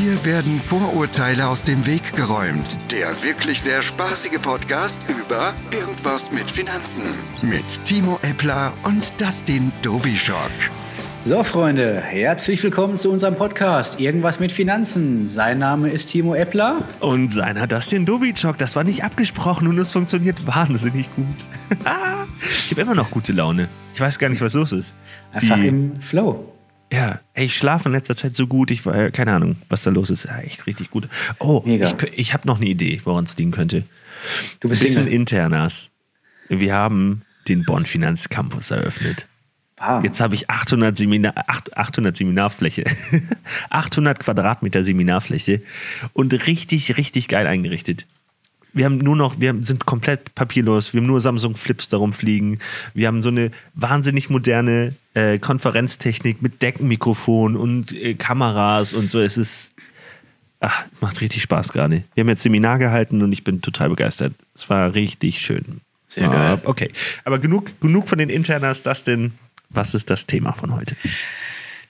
Hier werden Vorurteile aus dem Weg geräumt. Der wirklich sehr spaßige Podcast über Irgendwas mit Finanzen. Mit Timo Eppler und Dustin Dobischock. So, Freunde, herzlich willkommen zu unserem Podcast Irgendwas mit Finanzen. Sein Name ist Timo Eppler. Und seiner Dustin Dobitschok. Das war nicht abgesprochen und es funktioniert wahnsinnig gut. ich habe immer noch gute Laune. Ich weiß gar nicht, was los ist. Einfach Die, im Flow. Ja, ey, ich schlafe in letzter Zeit so gut. Ich war, keine Ahnung, was da los ist. Ja, echt richtig gut. Oh, Mega. ich, ich habe noch eine Idee, woran es liegen könnte. Du bist ein bisschen Single. internas. Wir haben den Bonn Finanzcampus eröffnet. Ah. Jetzt habe ich 800, Seminar, 800 Seminarfläche, 800 Quadratmeter Seminarfläche und richtig, richtig geil eingerichtet. Wir haben nur noch, wir sind komplett papierlos, wir haben nur Samsung Flips darum fliegen. Wir haben so eine wahnsinnig moderne äh, Konferenztechnik mit Deckenmikrofon und äh, Kameras und so. Es ist, ach, es macht richtig Spaß gerade. Wir haben jetzt Seminar gehalten und ich bin total begeistert. Es war richtig schön. Sehr ah, geil. Okay, aber genug, genug von den Internas, das denn was ist das Thema von heute?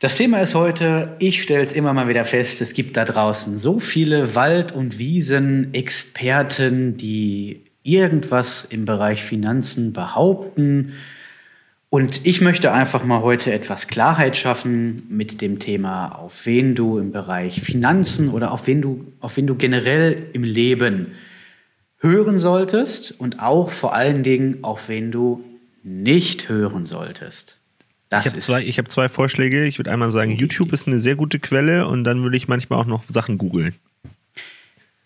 Das Thema ist heute, ich stelle es immer mal wieder fest, es gibt da draußen so viele Wald- und Wiesen-Experten, die irgendwas im Bereich Finanzen behaupten. Und ich möchte einfach mal heute etwas Klarheit schaffen mit dem Thema, auf wen du im Bereich Finanzen oder auf wen du, auf wen du generell im Leben hören solltest und auch vor allen Dingen, auf wen du nicht hören solltest. Das ich habe zwei, hab zwei Vorschläge. Ich würde einmal sagen, YouTube ist eine sehr gute Quelle und dann würde ich manchmal auch noch Sachen googeln.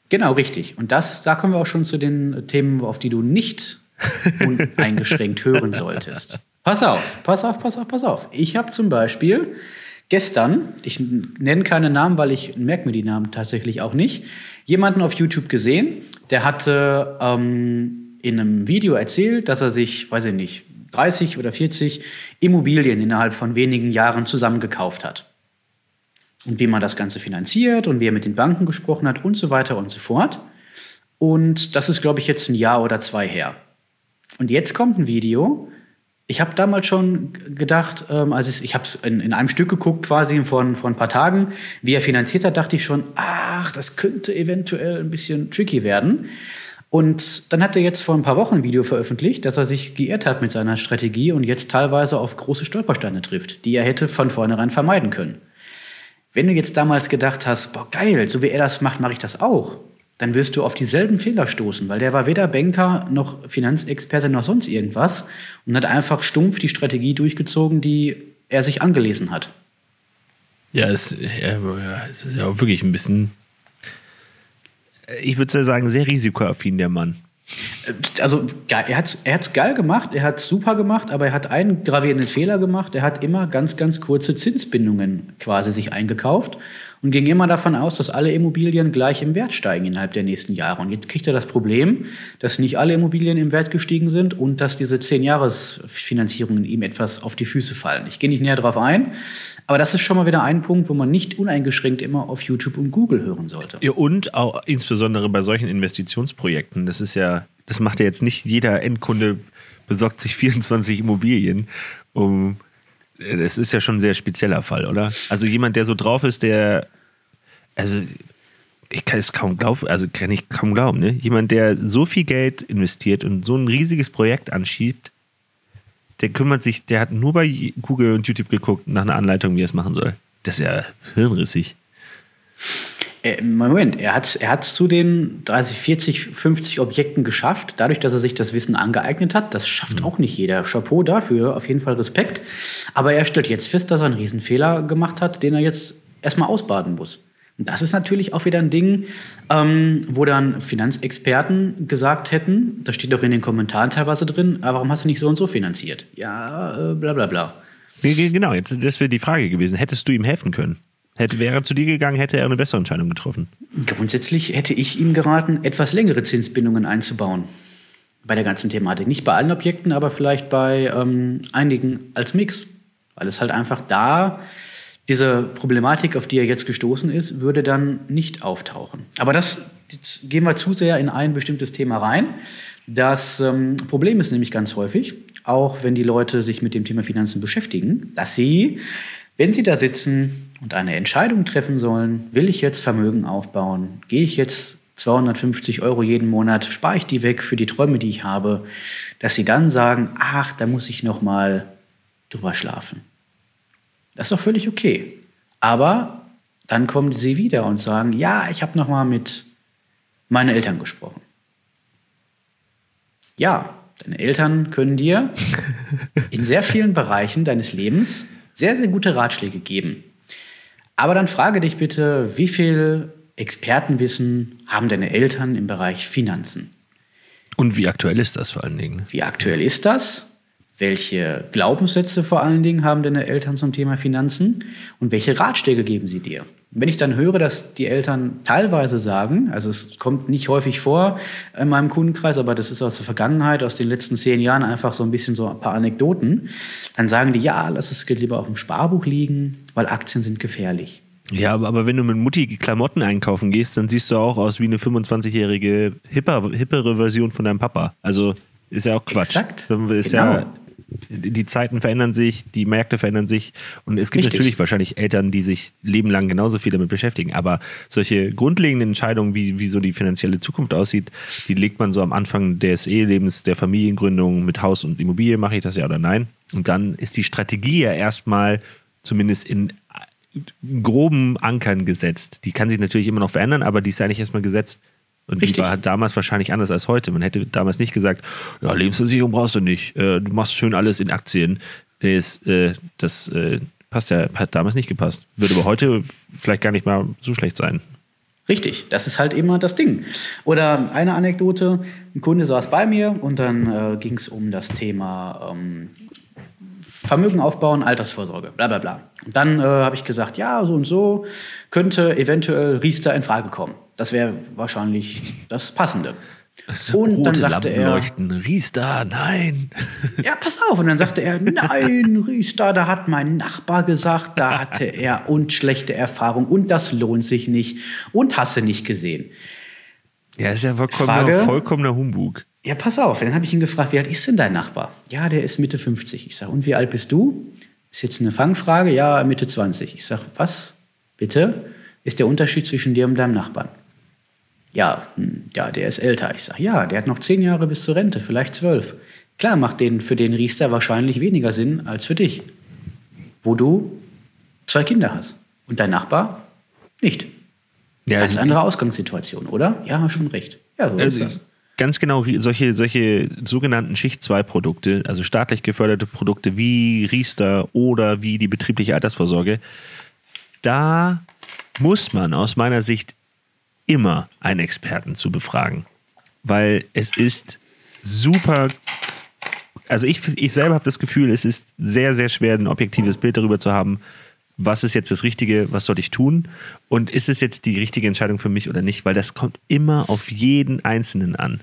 Genau, richtig. Und das, da kommen wir auch schon zu den Themen, auf die du nicht uneingeschränkt hören solltest. Pass auf, pass auf, pass auf, pass auf. Ich habe zum Beispiel gestern, ich nenne keine Namen, weil ich merke mir die Namen tatsächlich auch nicht, jemanden auf YouTube gesehen, der hatte ähm, in einem Video erzählt, dass er sich, weiß ich nicht, 30 oder 40 Immobilien innerhalb von wenigen Jahren zusammengekauft hat. Und wie man das Ganze finanziert und wie er mit den Banken gesprochen hat und so weiter und so fort. Und das ist, glaube ich, jetzt ein Jahr oder zwei her. Und jetzt kommt ein Video. Ich habe damals schon gedacht, ähm, als ich, ich habe es in, in, einem Stück geguckt, quasi von, von ein paar Tagen, wie er finanziert hat, dachte ich schon, ach, das könnte eventuell ein bisschen tricky werden. Und dann hat er jetzt vor ein paar Wochen ein Video veröffentlicht, dass er sich geirrt hat mit seiner Strategie und jetzt teilweise auf große Stolpersteine trifft, die er hätte von vornherein vermeiden können. Wenn du jetzt damals gedacht hast, boah, geil, so wie er das macht, mache ich das auch, dann wirst du auf dieselben Fehler stoßen, weil der war weder Banker noch Finanzexperte noch sonst irgendwas und hat einfach stumpf die Strategie durchgezogen, die er sich angelesen hat. Ja, es, ist ja wirklich ein bisschen ich würde sagen, sehr risikoaffin, der Mann. Also er hat es er geil gemacht, er hat es super gemacht, aber er hat einen gravierenden Fehler gemacht. Er hat immer ganz, ganz kurze Zinsbindungen quasi sich eingekauft und ging immer davon aus, dass alle Immobilien gleich im Wert steigen innerhalb der nächsten Jahre. Und jetzt kriegt er das Problem, dass nicht alle Immobilien im Wert gestiegen sind und dass diese 10-Jahres-Finanzierungen ihm etwas auf die Füße fallen. Ich gehe nicht näher darauf ein, aber das ist schon mal wieder ein Punkt, wo man nicht uneingeschränkt immer auf YouTube und Google hören sollte. Ja, und auch insbesondere bei solchen Investitionsprojekten. Das ist ja, das macht ja jetzt nicht jeder Endkunde besorgt sich 24 Immobilien, um das ist ja schon ein sehr spezieller Fall, oder? Also jemand, der so drauf ist, der, also ich kann es kaum glauben, also kann ich kaum glauben, ne? Jemand, der so viel Geld investiert und so ein riesiges Projekt anschiebt, der kümmert sich, der hat nur bei Google und YouTube geguckt nach einer Anleitung, wie er es machen soll. Das ist ja hirnrissig. Äh, Moment, er hat es er zu den 30, 40, 50 Objekten geschafft, dadurch, dass er sich das Wissen angeeignet hat. Das schafft mhm. auch nicht jeder. Chapeau dafür, auf jeden Fall Respekt. Aber er stellt jetzt fest, dass er einen Riesenfehler gemacht hat, den er jetzt erstmal ausbaden muss. Und das ist natürlich auch wieder ein Ding, ähm, wo dann Finanzexperten gesagt hätten, das steht doch in den Kommentaren teilweise drin, aber warum hast du nicht so und so finanziert? Ja, äh, bla bla bla. Genau, jetzt das wäre die Frage gewesen. Hättest du ihm helfen können? Hätte, wäre er zu dir gegangen, hätte er eine bessere Entscheidung getroffen. Grundsätzlich hätte ich ihm geraten, etwas längere Zinsbindungen einzubauen. Bei der ganzen Thematik. Nicht bei allen Objekten, aber vielleicht bei ähm, einigen als Mix. Weil es halt einfach da diese Problematik, auf die er jetzt gestoßen ist, würde dann nicht auftauchen. Aber das, gehen wir zu sehr in ein bestimmtes Thema rein. Das ähm, Problem ist nämlich ganz häufig, auch wenn die Leute sich mit dem Thema Finanzen beschäftigen, dass sie Wenn Sie da sitzen und eine Entscheidung treffen sollen, will ich jetzt Vermögen aufbauen, gehe ich jetzt 250 Euro jeden Monat, spare ich die weg für die Träume, die ich habe, dass Sie dann sagen, ach, da muss ich noch mal drüber schlafen. Das ist doch völlig okay. Aber dann kommen Sie wieder und sagen, ja, ich habe noch mal mit meinen Eltern gesprochen. Ja, deine Eltern können dir in sehr vielen Bereichen deines Lebens sehr, sehr gute Ratschläge geben. Aber dann frage dich bitte, wie viel Expertenwissen haben deine Eltern im Bereich Finanzen? Und wie aktuell ist das vor allen Dingen? Wie aktuell ist das? Welche Glaubenssätze vor allen Dingen haben deine Eltern zum Thema Finanzen? Und welche Ratschläge geben sie dir? Wenn ich dann höre, dass die Eltern teilweise sagen, also es kommt nicht häufig vor in meinem Kundenkreis, aber das ist aus der Vergangenheit, aus den letzten zehn Jahren einfach so ein bisschen so ein paar Anekdoten, dann sagen die, ja, lass es lieber auf dem Sparbuch liegen, weil Aktien sind gefährlich. Ja, aber, aber wenn du mit Mutti Klamotten einkaufen gehst, dann siehst du auch aus wie eine 25-jährige hipper, hippere Version von deinem Papa. Also ist ja auch Quatsch. Exakt. Ist genau. ja die Zeiten verändern sich, die Märkte verändern sich und es gibt Richtig. natürlich wahrscheinlich Eltern, die sich lebenlang genauso viel damit beschäftigen. Aber solche grundlegenden Entscheidungen, wie, wie so die finanzielle Zukunft aussieht, die legt man so am Anfang des Ehelebens, der Familiengründung mit Haus und Immobilie, mache ich das ja oder nein. Und dann ist die Strategie ja erstmal zumindest in groben Ankern gesetzt. Die kann sich natürlich immer noch verändern, aber die ist eigentlich erstmal gesetzt und Richtig. die war damals wahrscheinlich anders als heute. Man hätte damals nicht gesagt, ja, Lebensversicherung brauchst du nicht, äh, du machst schön alles in Aktien. Das, äh, das äh, passt ja, hat damals nicht gepasst. Würde aber heute vielleicht gar nicht mal so schlecht sein. Richtig, das ist halt immer das Ding. Oder eine Anekdote, ein Kunde saß bei mir und dann ging es um das Thema ähm, Vermögen aufbauen, Altersvorsorge, bla bla bla. Und dann habe ich gesagt, ja, so und so könnte eventuell Riester in Frage kommen. Das wäre wahrscheinlich das Passende. Und dann sagte Lampen er, leuchten. Riester, nein. Ja, pass auf. Und dann sagte er, nein, Riester, da hat mein Nachbar gesagt, da hatte er und schlechte Erfahrung und das lohnt sich nicht und hast du nicht gesehen. Ja, ist ja vollkommener, Frage, vollkommener Humbug. Ja, pass auf. Dann habe ich ihn gefragt, wie alt ist denn dein Nachbar? Ja, der ist Mitte 50. Ich sage, und wie alt bist du? Ist jetzt eine Fangfrage. Ja, Mitte 20. Ich sage, was? Bitte? Ist der Unterschied zwischen dir und deinem Nachbarn? Ja, hm, ja, der ist älter. Ich sage, ja, der hat noch zehn Jahre bis zur Rente, vielleicht zwölf. Klar macht den, für den Riester wahrscheinlich weniger Sinn als für dich, wo du zwei Kinder hast und dein Nachbar nicht. Ja, Ganz also andere Ausgangssituation, oder? Ja, schon recht. Ja, so also ist das. Ganz genau, solche, solche sogenannten Schicht-2-Produkte, also staatlich geförderte Produkte wie Riester oder wie die betriebliche Altersvorsorge, da muss man aus meiner Sicht immer einen Experten zu befragen, weil es ist super. Also ich, ich selber habe das Gefühl, es ist sehr, sehr schwer, ein objektives Bild darüber zu haben, was ist jetzt das Richtige, was soll ich tun und ist es jetzt die richtige Entscheidung für mich oder nicht, weil das kommt immer auf jeden Einzelnen an.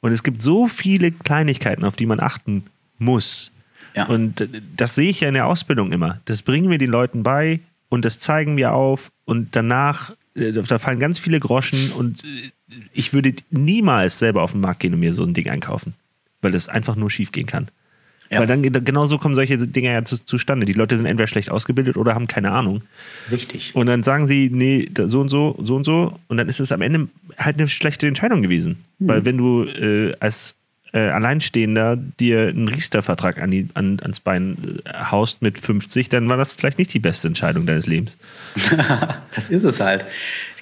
Und es gibt so viele Kleinigkeiten, auf die man achten muss. Ja. Und das sehe ich ja in der Ausbildung immer. Das bringen wir den Leuten bei und das zeigen wir auf und danach da fallen ganz viele Groschen und äh, ich würde niemals selber auf den Markt gehen und mir so ein Ding einkaufen, weil das einfach nur schief gehen kann. Ja. Weil dann genau so kommen solche Dinge ja zu, zustande. Die Leute sind entweder schlecht ausgebildet oder haben keine Ahnung. Richtig. Und dann sagen sie, nee, so und so, so und so. Und dann ist es am Ende halt eine schlechte Entscheidung gewesen. Hm. Weil wenn du äh, als äh, Alleinstehender dir einen Riester-Vertrag an an, ans Bein äh, haust mit 50, dann war das vielleicht nicht die beste Entscheidung deines Lebens. das ist es halt.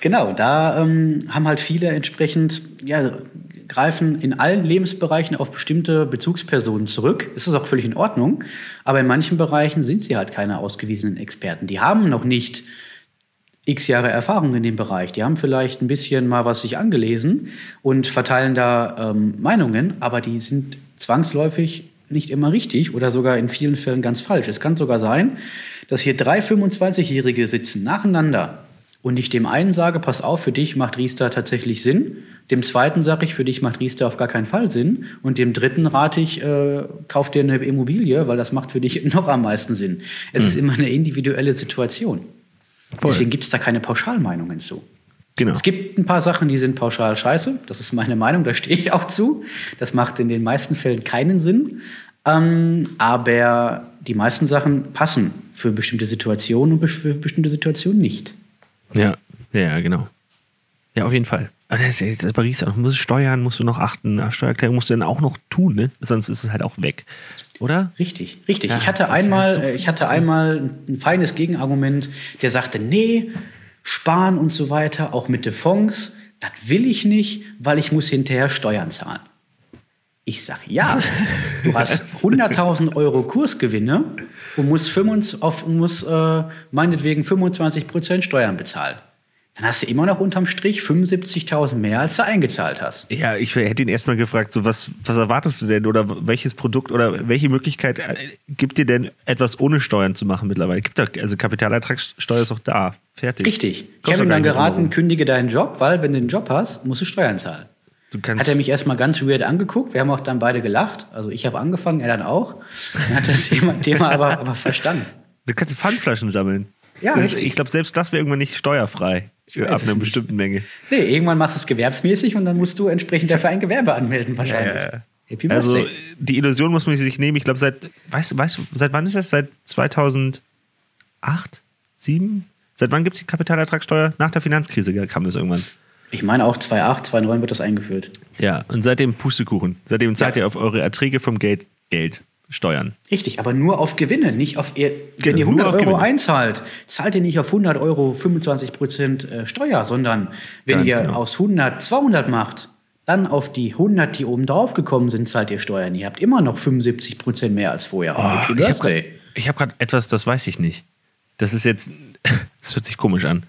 Genau, da ähm, haben halt viele entsprechend, ja, greifen in allen Lebensbereichen auf bestimmte Bezugspersonen zurück. Das ist auch völlig in Ordnung. Aber in manchen Bereichen sind sie halt keine ausgewiesenen Experten. Die haben noch nicht x Jahre Erfahrung in dem Bereich. Die haben vielleicht ein bisschen mal was sich angelesen und verteilen da ähm, Meinungen, aber die sind zwangsläufig nicht immer richtig oder sogar in vielen Fällen ganz falsch. Es kann sogar sein, dass hier drei 25-Jährige sitzen nacheinander und ich dem einen sage, pass auf, für dich macht Riester tatsächlich Sinn. Dem zweiten sage ich, für dich macht Riester auf gar keinen Fall Sinn. Und dem dritten rate ich, äh, kauf dir eine Immobilie, weil das macht für dich noch am meisten Sinn. Es mhm. ist immer eine individuelle Situation. Voll. Deswegen gibt es da keine Pauschalmeinungen zu. Genau. Es gibt ein paar Sachen, die sind pauschal scheiße. Das ist meine Meinung, da stehe ich auch zu. Das macht in den meisten Fällen keinen Sinn. Ähm, aber die meisten Sachen passen für bestimmte Situationen und für bestimmte Situationen nicht. Ja, ja, genau. Ja, auf jeden Fall. Aber das ist ja Paris, du musst steuern, musst du noch achten, Steuererklärung musst du dann auch noch tun, ne? Sonst ist es halt auch weg. Oder? Richtig, richtig. Ja, ich hatte einmal, halt so ich hatte einmal ein feines Gegenargument, der sagte, nee, sparen und so weiter, auch mit den Fonds, das will ich nicht, weil ich muss hinterher Steuern zahlen. Ich sage, ja, du hast 100.000 Euro Kursgewinne und musst, 25, auf, musst äh, meinetwegen 25 Prozent Steuern bezahlen dann hast du immer noch unterm Strich 75.000 mehr, als du eingezahlt hast. Ja, ich hätte ihn erstmal gefragt, so was, was erwartest du denn oder welches Produkt oder welche Möglichkeit äh, gibt dir denn etwas ohne Steuern zu machen mittlerweile? Gibt da, also Kapitalertragssteuer ist auch da, fertig. Richtig. ich habe ihm dann geraten, kündige deinen Job, weil wenn du einen Job hast, musst du Steuern zahlen. Du hat er mich erstmal ganz weird angeguckt. Wir haben auch dann beide gelacht. Also ich habe angefangen, er dann auch. Dann hat das Thema, Thema aber, aber verstanden. Du kannst Pfandflaschen sammeln. Ja, das, ich glaube, selbst das wäre irgendwann nicht steuerfrei. Ab einer bestimmten Menge. Nee, irgendwann machst du es gewerbsmäßig und dann musst du entsprechend dafür ein Gewerbe anmelden, wahrscheinlich. Ja, Happy also, die Illusion muss man sich nehmen. Ich glaube, seit, weißt, weißt, seit wann ist das? Seit 2008? 2007? Seit wann gibt es die Kapitalertragssteuer? Nach der Finanzkrise kam das irgendwann. Ich meine auch 2008, 2009 wird das eingeführt. Ja, und seitdem Pustekuchen. Seitdem zahlt ja. ihr auf eure Erträge vom Geld Geld. Steuern. Richtig, aber nur auf Gewinne, nicht auf, ihr, wenn ihr 100 Euro Gewinne. einzahlt, zahlt ihr nicht auf 100 Euro 25 Prozent äh, Steuer, sondern wenn Ganz ihr genau. aus 100 200 macht, dann auf die 100, die oben drauf gekommen sind, zahlt ihr Steuern. Ihr habt immer noch 75 Prozent mehr als vorher. Oh, ich habe gerade hab etwas, das weiß ich nicht. Das ist jetzt, das hört sich komisch an.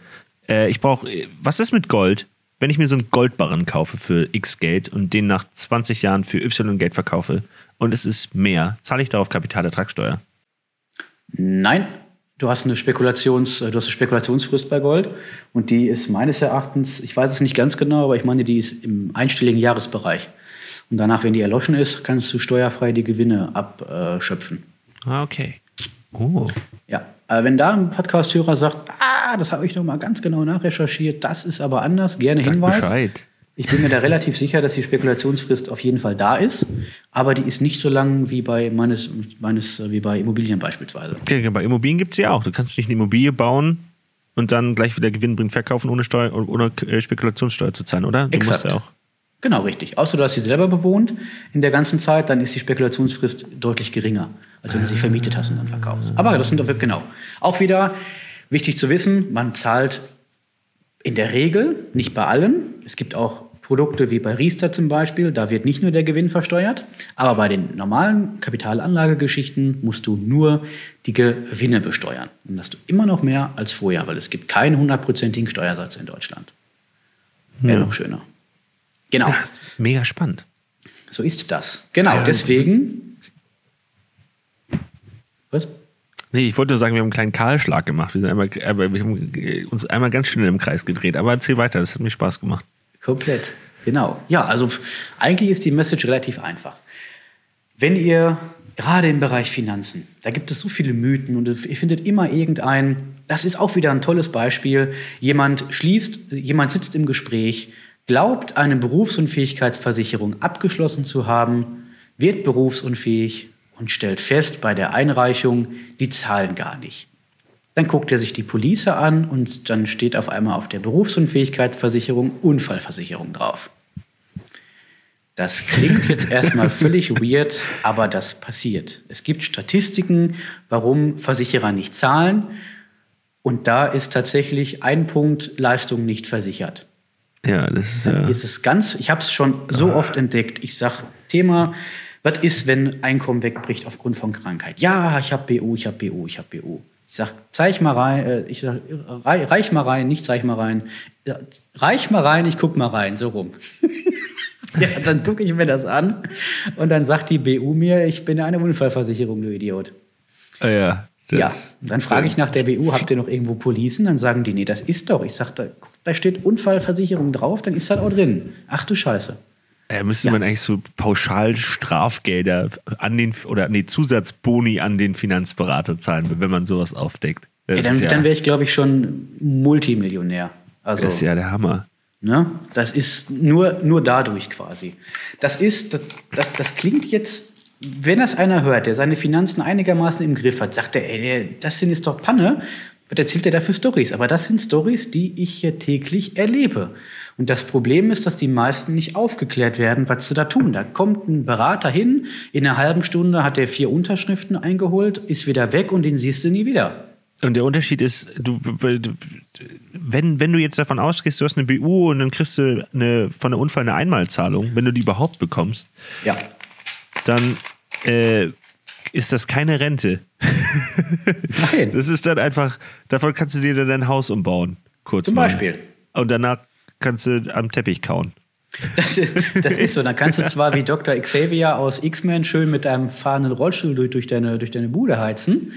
Äh, ich brauche, was ist mit Gold? Wenn ich mir so einen Goldbarren kaufe für X Geld und den nach 20 Jahren für Y Geld verkaufe, und es ist mehr, zahle ich darauf Kapitalertragssteuer? Nein, du hast eine Spekulations, äh, du hast eine Spekulationsfrist bei Gold und die ist meines Erachtens, ich weiß es nicht ganz genau, aber ich meine, die ist im einstelligen Jahresbereich. Und danach, wenn die erloschen ist, kannst du steuerfrei die Gewinne abschöpfen. Ah, okay. Oh. Ja, äh, wenn da ein Podcast-Hörer sagt, ah, das habe ich noch mal ganz genau nachrecherchiert, das ist aber anders, gerne Sag Hinweis. Bescheid. Ich bin mir da relativ sicher, dass die Spekulationsfrist auf jeden Fall da ist, aber die ist nicht so lang wie bei meines, meines wie bei Immobilien beispielsweise. Ja, bei Immobilien gibt es ja auch. Du kannst nicht eine Immobilie bauen und dann gleich wieder Gewinn bringen, verkaufen, ohne, Steuer, ohne äh, Spekulationssteuer zu zahlen, oder? Du Exakt. Ja auch Genau, richtig. Außer du hast sie selber bewohnt in der ganzen Zeit, dann ist die Spekulationsfrist deutlich geringer, als wenn du sie vermietet hast und dann verkaufst. Aber das sind doch genau. Auch wieder wichtig zu wissen, man zahlt in der Regel, nicht bei allen. Es gibt auch Produkte wie bei Riester zum Beispiel, da wird nicht nur der Gewinn versteuert, aber bei den normalen Kapitalanlagegeschichten musst du nur die Gewinne besteuern. Und hast du immer noch mehr als vorher, weil es gibt keinen hundertprozentigen Steuersatz in Deutschland. Wäre ja. noch schöner. Genau. Ja, mega spannend. So ist das. Genau, ja, deswegen. Was? Nee, ich wollte nur sagen, wir haben einen kleinen Kahlschlag gemacht. Wir, sind einmal, wir haben uns einmal ganz schnell im Kreis gedreht. Aber erzähl weiter, das hat mir Spaß gemacht. Komplett, genau. Ja, also eigentlich ist die Message relativ einfach. Wenn ihr gerade im Bereich Finanzen, da gibt es so viele Mythen und ihr findet immer irgendeinen, das ist auch wieder ein tolles Beispiel. Jemand schließt, jemand sitzt im Gespräch, glaubt, eine Berufsunfähigkeitsversicherung abgeschlossen zu haben, wird berufsunfähig und stellt fest bei der Einreichung, die zahlen gar nicht. Dann guckt er sich die Police an und dann steht auf einmal auf der Berufsunfähigkeitsversicherung Unfallversicherung drauf. Das klingt jetzt erstmal völlig weird, aber das passiert. Es gibt Statistiken, warum Versicherer nicht zahlen. Und da ist tatsächlich ein Punkt Leistung nicht versichert. Ja, das ist ja. Ist es ganz, ich habe es schon so ah. oft entdeckt. Ich sage, Thema, was ist, wenn Einkommen wegbricht aufgrund von Krankheit? Ja, ich habe BU, ich habe BU, ich habe BU. Ich sag, zeig mal rein, äh, ich sag, reich mal rein, nicht zeig mal rein. Reich mal rein, ich guck mal rein, so rum. ja, dann gucke ich mir das an und dann sagt die BU mir, ich bin eine Unfallversicherung, du Idiot. Ah, ja. Ja, dann frage ich nach der BU, habt ihr noch irgendwo Policen? Dann sagen die, nee, das ist doch. Ich sag, da, da steht Unfallversicherung drauf, dann ist das auch drin. Ach du Scheiße. Äh, müsste ja. man eigentlich so pauschal Strafgelder an den oder nee, Zusatzboni an den Finanzberater zahlen, wenn man sowas aufdeckt. Ja, dann, ja, dann wäre ich, glaube ich, schon Multimillionär. Also, das ist ja der Hammer. Ne? Das ist nur, nur dadurch quasi. Das ist, das, das, das klingt jetzt wenn das einer hört, der seine Finanzen einigermaßen im Griff hat, sagt er, ey, das sind jetzt doch Panne. Was erzählt er dafür Stories? Aber das sind Stories, die ich hier täglich erlebe. Und das Problem ist, dass die meisten nicht aufgeklärt werden, was sie da tun. Da kommt ein Berater hin, in einer halben Stunde hat er vier Unterschriften eingeholt, ist wieder weg und den siehst du nie wieder. Und der Unterschied ist, du, wenn, wenn du jetzt davon ausgehst, du hast eine BU und dann kriegst du eine, von der Unfall eine Einmalzahlung, wenn du die überhaupt bekommst, ja. Dann äh, ist das keine Rente. Nein. Das ist dann einfach, davon kannst du dir dann dein Haus umbauen. Kurz Zum mal. Beispiel. Und danach kannst du am Teppich kauen. Das, das, ist so. Dann kannst du zwar wie Dr. Xavier aus X-Men schön mit einem fahrenden Rollstuhl durch, durch, deine, durch deine Bude heizen,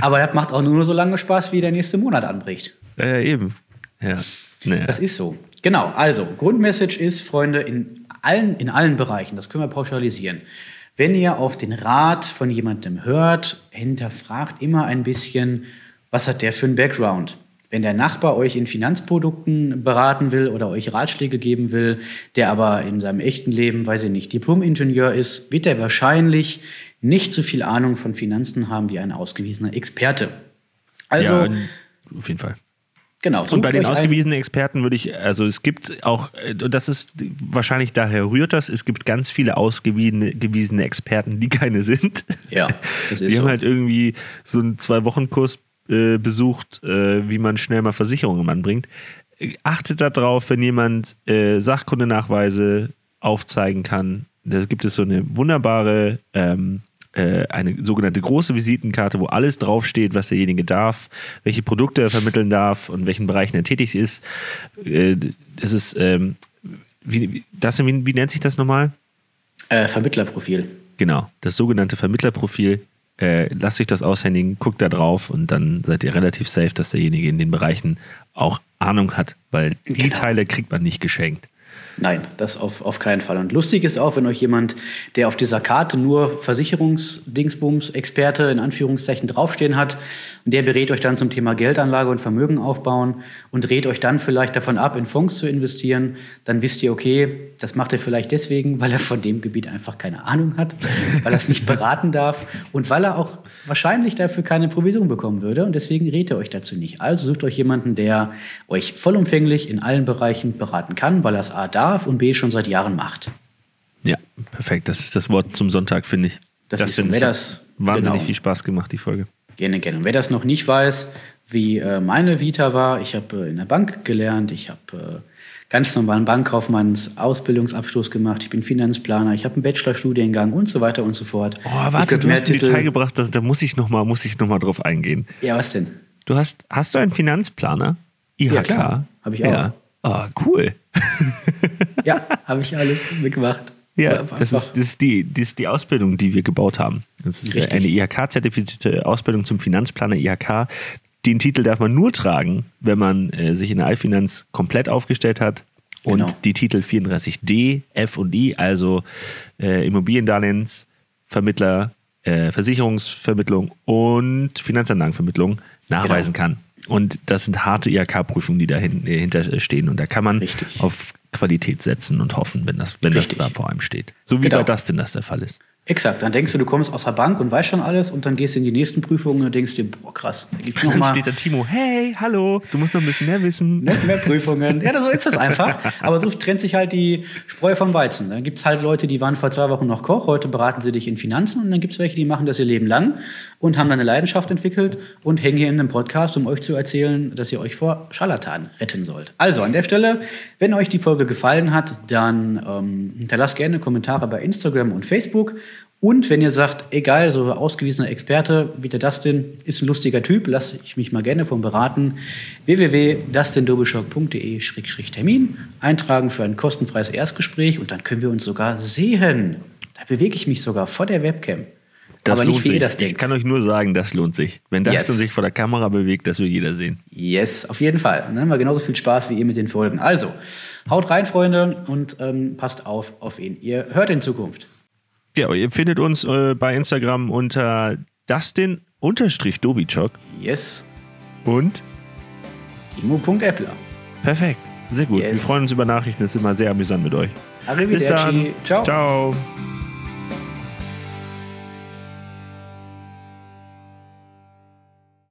aber das macht auch nur so lange Spaß, wie der nächste Monat anbricht. Äh, eben. Ja. Naja. Das ist so. Genau. Also, Grundmessage ist, Freunde, in allen, in allen Bereichen, das können wir pauschalisieren. Wenn ihr auf den Rat von jemandem hört, hinterfragt immer ein bisschen, was hat der für einen Background? Wenn der Nachbar euch in Finanzprodukten beraten will oder euch Ratschläge geben will, der aber in seinem echten Leben, weiß ich nicht, Diplom-Ingenieur ist, wird er wahrscheinlich nicht so viel Ahnung von Finanzen haben wie ein ausgewiesener Experte. Also, ja, auf jeden Fall. Genau. Und bei den ausgewiesenen Experten würde ich, also es gibt auch, und das ist wahrscheinlich daher rührt das, es gibt ganz viele ausgewiesene Experten, die keine sind. Ja, das ist Die so. haben halt irgendwie so einen Zwei-Wochen-Kurs äh, besucht, äh, wie man schnell mal Versicherungen anbringt. Achtet darauf, wenn jemand äh, Sachkundenachweise aufzeigen kann. Da gibt es so eine wunderbare, ähm, äh, eine sogenannte große Visitenkarte, wo alles draufsteht, was derjenige darf, welche Produkte er vermitteln darf und in welchen Bereichen er tätig ist. Äh, das ist, ähm, wie, das, wie, wie nennt sich das nochmal? Äh, Vermittlerprofil. Genau, das sogenannte Vermittlerprofil äh, lasst euch das aushändigen, guckt da drauf und dann seid ihr relativ safe, dass derjenige in den Bereichen auch Ahnung hat, weil die genau. Teile kriegt man nicht geschenkt. Nein, das auf, auf keinen Fall. Und lustig ist auch, wenn euch jemand, der auf dieser Karte nur Versicherungsdingsbums-Experte in Anführungszeichen draufstehen hat, und der berät euch dann zum Thema Geldanlage und Vermögen aufbauen und rät euch dann vielleicht davon ab, in Fonds zu investieren, dann wisst ihr, okay, das macht er vielleicht deswegen, weil er von dem Gebiet einfach keine Ahnung hat, weil er es nicht beraten darf und weil er auch wahrscheinlich dafür keine Provision bekommen würde. Und deswegen rät er euch dazu nicht. Also sucht euch jemanden, der euch vollumfänglich in allen Bereichen beraten kann, weil er es A darf und B schon seit Jahren macht. Ja, perfekt. Das ist das Wort zum Sonntag, finde ich. Das, das ist wer das wahnsinnig genau. viel Spaß gemacht, die Folge. Gerne, gerne. Und wer das noch nicht weiß, wie äh, meine Vita war, ich habe äh, in der Bank gelernt, ich habe äh, ganz normalen Bankkaufmanns Ausbildungsabschluss gemacht, ich bin Finanzplaner, ich habe einen Bachelorstudiengang und so weiter und so fort. Oh, warte, du hast ein Detail gebracht, das, da muss ich nochmal noch, drauf eingehen. Ja, was denn? Du hast, hast du einen Finanzplaner? IHK? Ja, klar. Habe ich auch. Ja. Oh, cool. ja, habe ich alles mitgemacht. Ja, das ist, das, ist die, das ist die Ausbildung, die wir gebaut haben. Das ist Richtig. eine IHK-zertifizierte Ausbildung zum Finanzplaner IHK. Den Titel darf man nur tragen, wenn man äh, sich in der iFinanz komplett aufgestellt hat und genau. die Titel 34d, F und I, also äh, Immobiliendarlehensvermittler, äh, Versicherungsvermittlung und Finanzanlagenvermittlung nachweisen genau. kann. Und das sind harte IHK-Prüfungen, die dahinter äh, stehen. Und da kann man Richtig. auf Qualität setzen und hoffen, wenn das, wenn das da vor einem steht. So wie genau. bei Dustin das der Fall ist. Exakt, dann denkst du, du kommst aus der Bank und weißt schon alles und dann gehst du in die nächsten Prüfungen und denkst dir, boah, krass. Da gibt's noch dann mal steht da Timo, hey, hallo, du musst noch ein bisschen mehr wissen. Noch mehr Prüfungen. Ja, so ist das einfach. Aber so trennt sich halt die Spreu vom Weizen. Dann gibt es halt Leute, die waren vor zwei Wochen noch Koch, heute beraten sie dich in Finanzen und dann gibt es welche, die machen das ihr Leben lang und haben dann eine Leidenschaft entwickelt und hängen hier in einem Podcast, um euch zu erzählen, dass ihr euch vor Scharlatan retten sollt. Also an der Stelle, wenn euch die Folge gefallen hat, dann ähm, hinterlasst gerne Kommentare bei Instagram und Facebook und wenn ihr sagt, egal, so ausgewiesener Experte wie der Dustin ist ein lustiger Typ, lasse ich mich mal gerne von beraten. www.dustindobischock.de-termin eintragen für ein kostenfreies Erstgespräch und dann können wir uns sogar sehen. Da bewege ich mich sogar vor der Webcam. Das Aber nicht wie sich. das denkt. Ich kann euch nur sagen, das lohnt sich. Wenn Dustin yes. sich vor der Kamera bewegt, das will jeder sehen. Yes, auf jeden Fall. dann haben wir genauso viel Spaß wie ihr mit den Folgen. Also, haut rein, Freunde, und ähm, passt auf auf ihn. Ihr hört in Zukunft. Ja, ihr findet uns äh, bei Instagram unter Dustin-Dobichok. Yes. Und? Timo.appler. Perfekt. Sehr gut. Yes. Wir freuen uns über Nachrichten. Das ist immer sehr amüsant mit euch. Bis dann. Ciao. Ciao.